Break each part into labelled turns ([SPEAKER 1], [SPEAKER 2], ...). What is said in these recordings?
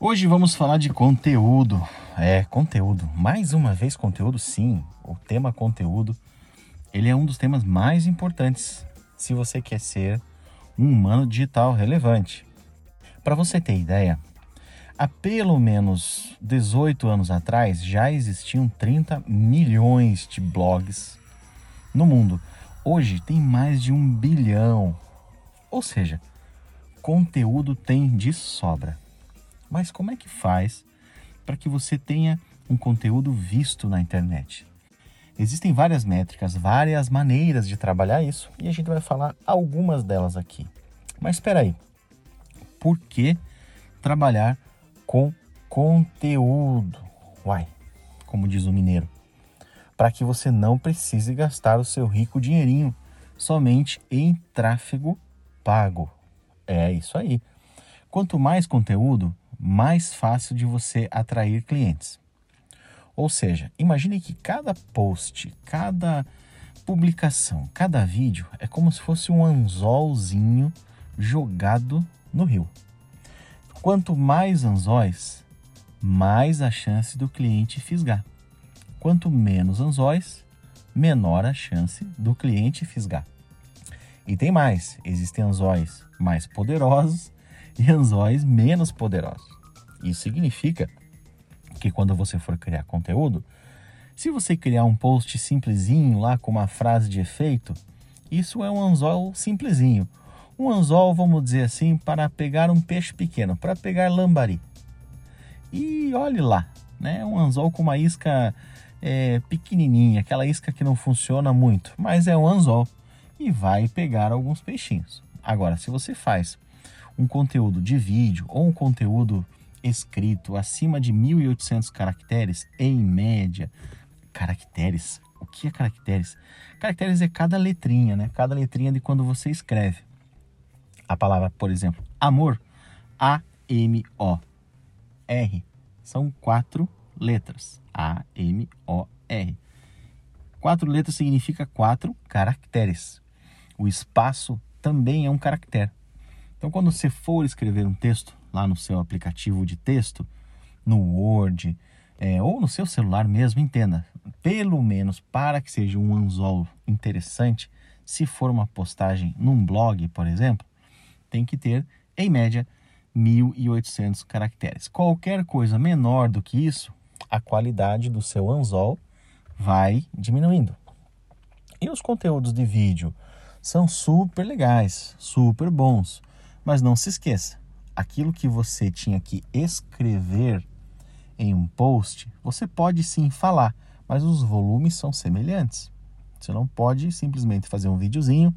[SPEAKER 1] Hoje vamos falar de conteúdo. É, conteúdo. Mais uma vez conteúdo, sim. O tema conteúdo, ele é um dos temas mais importantes se você quer ser um humano digital relevante. Para você ter ideia, há pelo menos 18 anos atrás já existiam 30 milhões de blogs no mundo. Hoje tem mais de um bilhão. Ou seja, conteúdo tem de sobra. Mas como é que faz para que você tenha um conteúdo visto na internet? Existem várias métricas, várias maneiras de trabalhar isso e a gente vai falar algumas delas aqui. Mas espera aí, por que trabalhar com conteúdo? Uai, como diz o mineiro, para que você não precise gastar o seu rico dinheirinho somente em tráfego pago. É isso aí. Quanto mais conteúdo, mais fácil de você atrair clientes. Ou seja, imagine que cada post, cada publicação, cada vídeo é como se fosse um anzolzinho jogado no rio. Quanto mais anzóis, mais a chance do cliente fisgar. Quanto menos anzóis, menor a chance do cliente fisgar. E tem mais, existem anzóis mais poderosos anzóis menos poderosos. Isso significa que quando você for criar conteúdo, se você criar um post simplesinho lá com uma frase de efeito, isso é um anzol simplesinho. Um anzol, vamos dizer assim, para pegar um peixe pequeno, para pegar lambari. E olhe lá, né? Um anzol com uma isca é, pequenininha, aquela isca que não funciona muito, mas é um anzol e vai pegar alguns peixinhos. Agora, se você faz um conteúdo de vídeo ou um conteúdo escrito acima de 1800 caracteres, em média, caracteres. O que é caracteres? Caracteres é cada letrinha, né? Cada letrinha de quando você escreve. A palavra, por exemplo, amor, A M O R, são quatro letras. A M O R. Quatro letras significa quatro caracteres. O espaço também é um caractere. Então, quando você for escrever um texto lá no seu aplicativo de texto, no Word é, ou no seu celular mesmo, entenda, pelo menos para que seja um anzol interessante, se for uma postagem num blog, por exemplo, tem que ter, em média, 1.800 caracteres. Qualquer coisa menor do que isso, a qualidade do seu anzol vai diminuindo. E os conteúdos de vídeo são super legais, super bons. Mas não se esqueça, aquilo que você tinha que escrever em um post, você pode sim falar, mas os volumes são semelhantes. Você não pode simplesmente fazer um videozinho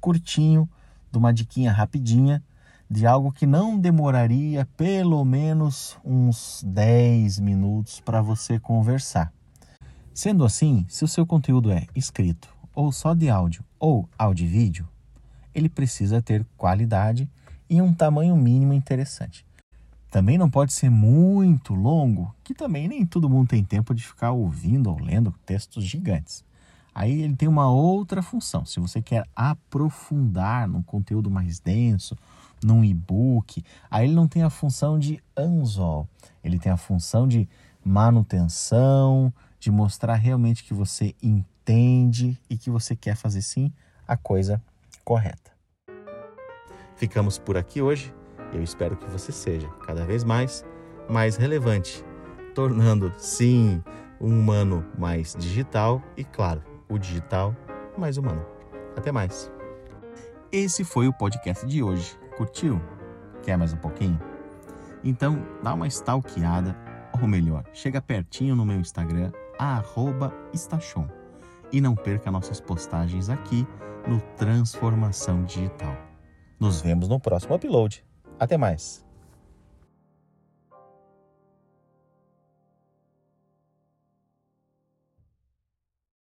[SPEAKER 1] curtinho, de uma diquinha rapidinha, de algo que não demoraria pelo menos uns 10 minutos para você conversar. Sendo assim, se o seu conteúdo é escrito, ou só de áudio, ou áudio e vídeo, ele precisa ter qualidade e um tamanho mínimo interessante. Também não pode ser muito longo, que também nem todo mundo tem tempo de ficar ouvindo ou lendo textos gigantes. Aí ele tem uma outra função. Se você quer aprofundar num conteúdo mais denso, num e-book, aí ele não tem a função de anzol. Ele tem a função de manutenção, de mostrar realmente que você entende e que você quer fazer sim a coisa correta. Ficamos por aqui hoje. Eu espero que você seja cada vez mais mais relevante, tornando sim um humano mais digital e claro, o digital mais humano. Até mais. Esse foi o podcast de hoje. Curtiu? Quer mais um pouquinho? Então, dá uma stalkeada, ou melhor, chega pertinho no meu Instagram, @estachon. E não perca nossas postagens aqui no Transformação Digital. Nos vemos no próximo upload. Até mais!